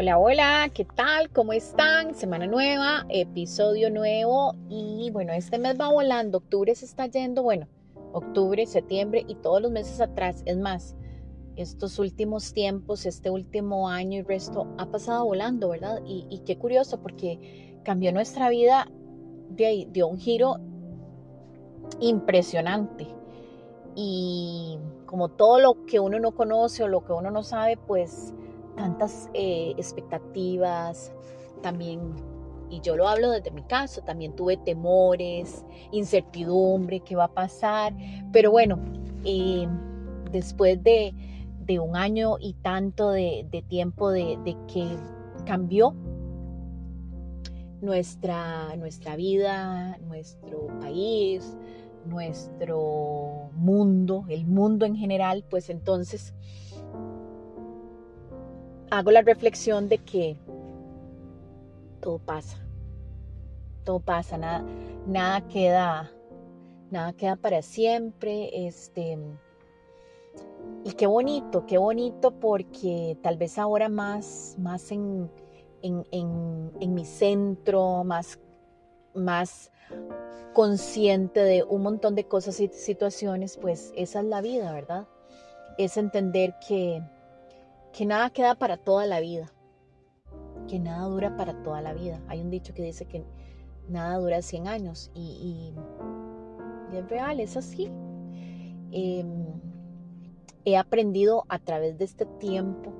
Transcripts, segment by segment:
Hola, hola, ¿qué tal? ¿Cómo están? Semana nueva, episodio nuevo y bueno, este mes va volando, octubre se está yendo, bueno, octubre, septiembre y todos los meses atrás. Es más, estos últimos tiempos, este último año y resto ha pasado volando, ¿verdad? Y, qué curioso porque cambió nuestra vida, de, dio un giro impresionante. Y como todo lo que uno no conoce o lo que uno no sabe, pues tantas eh, expectativas, también, y yo lo hablo desde mi caso, también tuve temores, incertidumbre, qué va a pasar, pero bueno, eh, después de, un año y tanto de, tiempo de, que cambió nuestra, nuestra vida, nuestro país, nuestro mundo, el mundo en general, pues entonces hago la reflexión de que todo pasa, todo pasa, nada, nada queda, nada queda para siempre, este, y qué bonito, qué bonito porque tal vez ahora más, más en, en, mi centro, más, más consciente de un montón de cosas y situaciones, pues esa es la vida, ¿verdad? Es entender que que nada queda para toda la vida, que nada dura para toda la vida. Hay un dicho que dice que nada dura 100 años y, es real, es así. Em, he aprendido a través de este tiempo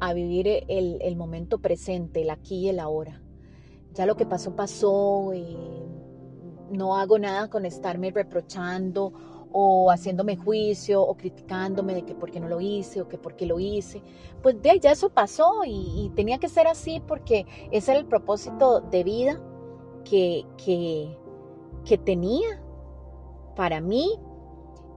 a vivir el, el, momento presente, el aquí y el ahora. Ya lo que pasó, pasó. Eh, no hago nada con estarme reprochando o haciéndome juicio o criticándome de que por qué no lo hice o que por qué lo hice. Pues ya eso pasó y, tenía que ser así porque ese era el propósito de vida que, que, que tenía para mí.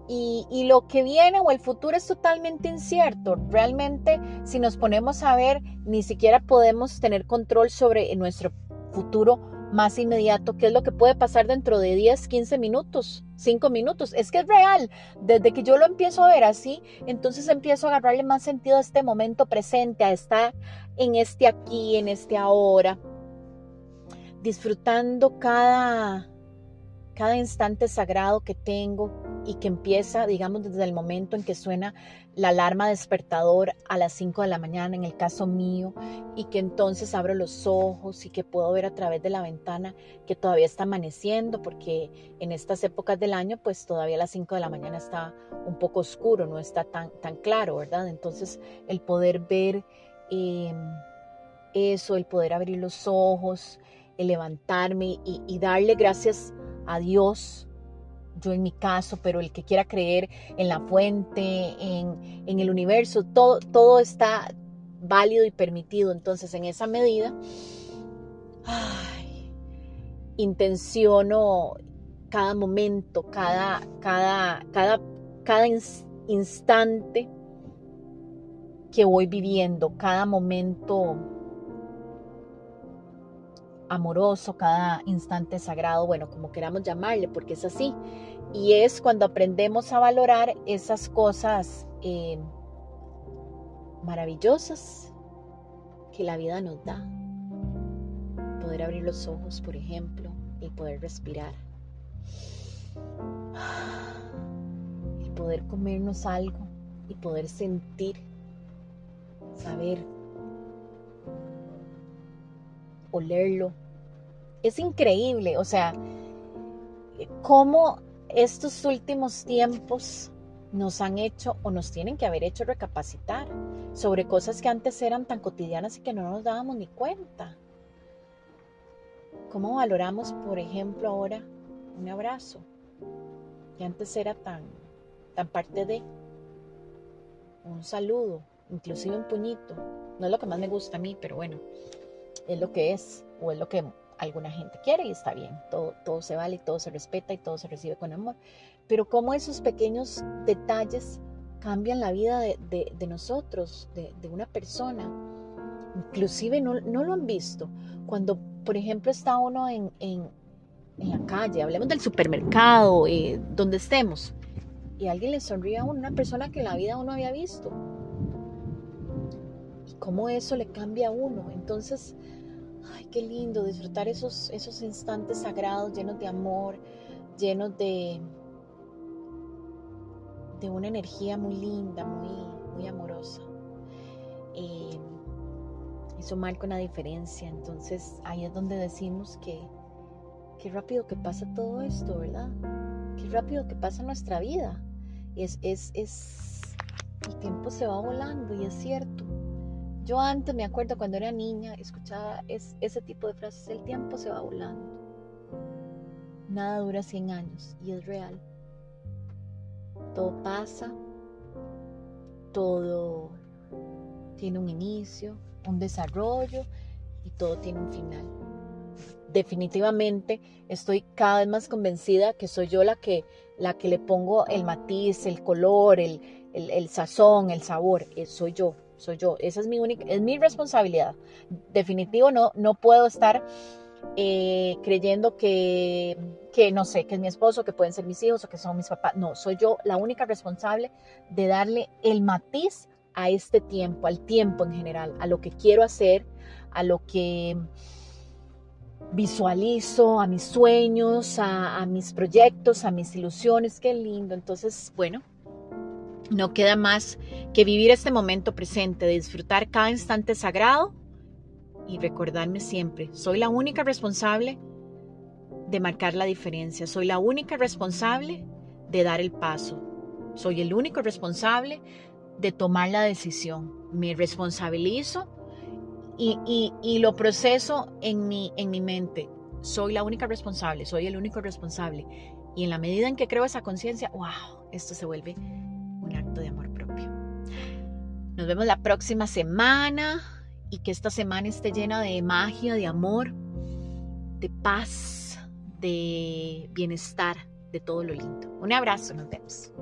Y, y, lo que viene o el futuro es totalmente incierto. Realmente, si nos ponemos a ver, ni siquiera podemos tener control sobre nuestro futuro más inmediato, qué es lo que puede pasar dentro de 10, 15 minutos, 5 minutos. Es que es real. Desde que yo lo empiezo a ver así, entonces empiezo a agarrarle más sentido a este momento presente, a estar en este aquí, en este ahora, disfrutando cada, cada instante sagrado que tengo y que empieza, digamos, desde el momento en que suena la alarma despertador a las 5 de la mañana, en el caso mío, y que entonces abro los ojos y que puedo ver a través de la ventana que todavía está amaneciendo, porque en estas épocas del año, pues todavía a las 5 de la mañana está un poco oscuro, no está tan, tan claro, ¿verdad? Entonces, el poder ver em, eso, el poder abrir los ojos, el levantarme y, y darle gracias a Dios, yo en mi caso, pero el que quiera creer en la fuente, en, el universo, todo, todo está válido y permitido. Entonces, en esa medida, intenciono cada momento, cada, cada, cada, cada instante que voy viviendo, cada momento amoroso, cada instante sagrado, bueno, como queramos llamarle, porque es así. Y es cuando aprendemos a valorar esas cosas eh, maravillosas que la vida nos da. Poder abrir los ojos, por ejemplo, y poder respirar. Y poder comernos algo y poder sentir, saber olerlo. Es increíble, o sea, cómo estos últimos tiempos nos han hecho o nos tienen que haber hecho recapacitar sobre cosas que antes eran tan cotidianas y que no nos dábamos ni cuenta. ¿Cómo valoramos, por ejemplo, ahora un abrazo? Que antes era tan, tan parte de un saludo, inclusive un puñito. No es lo que más me gusta a mí, pero bueno, es lo que es o es lo que alguna gente quiere y está bien, todo, todo se vale, todo se respeta y todo se recibe con amor. Pero cómo esos pequeños detalles cambian la vida de, nosotros, de, una persona. Inclusive no, lo han visto. Cuando, por ejemplo, está uno en, la calle, hablemos del supermercado, eh, donde estemos, y alguien le sonríe a uno, una persona que en la vida uno había visto cómo eso le cambia a uno. Entonces, ay, qué lindo disfrutar esos, esos instantes sagrados llenos de amor, llenos de, de una energía muy linda, muy, muy amorosa. Eh, eso marca una diferencia. Entonces ahí es donde decimos que qué rápido que pasa todo esto, ¿verdad? Qué rápido que pasa nuestra vida. Es, es, es, el tiempo se va volando y es cierto. Yo antes me acuerdo cuando era niña, escuchaba ese tipo de frases, el tiempo se va volando. Nada dura 100 años y es real. Todo pasa, todo tiene un inicio, un desarrollo y todo tiene un final. Definitivamente estoy cada vez más convencida que soy yo la que, la que le pongo el matiz, el color, el, el, sazón, el sabor. Eh, soy yo, soy yo. Esa es mi única, es mi responsabilidad. Definitivo no, no puedo estar eh, creyendo que, que, no sé, que es mi esposo, que pueden ser mis hijos o que son mis papás. No, soy yo la única responsable de darle el matiz a este tiempo, al tiempo en general, a lo que quiero hacer, a lo que visualizo, a mis sueños, a, mis proyectos, a mis ilusiones. Qué lindo. Entonces, bueno, no queda más que vivir este momento presente, de disfrutar cada instante sagrado y recordarme siempre, soy la única responsable de marcar la diferencia, soy la única responsable de dar el paso, soy el único responsable de tomar la decisión. Me responsabilizo y, lo proceso en mi, en mi mente. Soy la única responsable, soy el único responsable. Y en la medida en que creo esa conciencia, wow, esto se vuelve Nos vemos la próxima semana y que esta semana esté llena de magia, de amor, de paz, de bienestar, de todo lo lindo. Un abrazo, nos vemos.